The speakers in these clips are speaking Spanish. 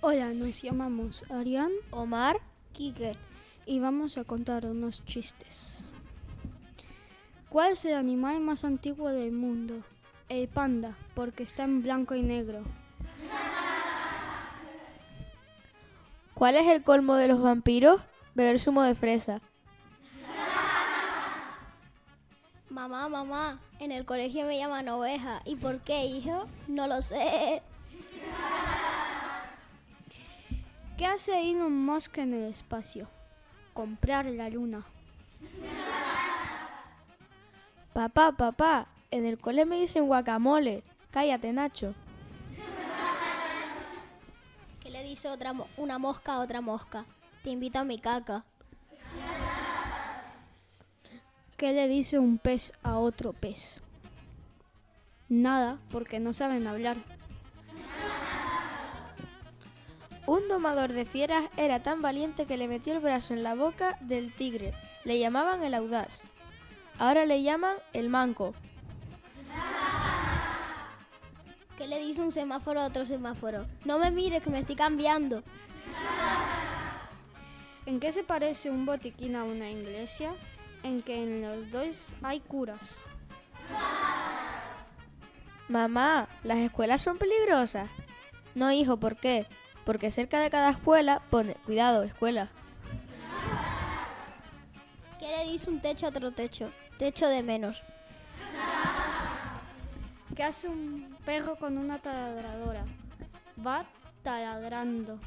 Hola, nos llamamos Arián Omar, Quique. y vamos a contar unos chistes. ¿Cuál es el animal más antiguo del mundo? El panda, porque está en blanco y negro. ¿cuál es el colmo de los vampiros? Beber zumo de fresa. Mamá, mamá, en el colegio me llaman oveja. ¿Y por qué, hijo? No lo sé. ¿Qué hace Elon Musk en el espacio? Comprar la luna. Papá, papá, en el cole me dicen guacamole. Cállate, Nacho. ¿Qué le dice otra mo- una mosca a otra mosca? Te invito a mi caca. ¿Qué le dice un pez a otro pez? Nada, porque no saben hablar. Un domador de fieras era tan valiente que le metió el brazo en la boca del tigre. Le llamaban el audaz. Ahora le llaman el manco. ¿Qué le dice un semáforo a otro semáforo? No me mires que me estoy cambiando. ¿En qué se parece un botiquín a una iglesia? En que en los dos hay curas. Mamá, ¿las escuelas son peligrosas? No, hijo, ¿por qué? Porque cerca de cada escuela pone, cuidado, escuela. ¿Qué le dice un techo a otro techo? Techo de menos. ¿Qué hace un perro con una taladradora? Va taladrando.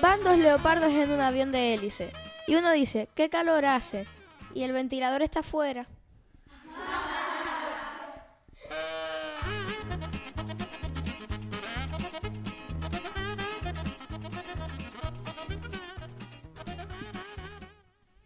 Van dos leopardos en un avión de hélice. Y uno dice, ¿qué calor hace? Y el ventilador está afuera.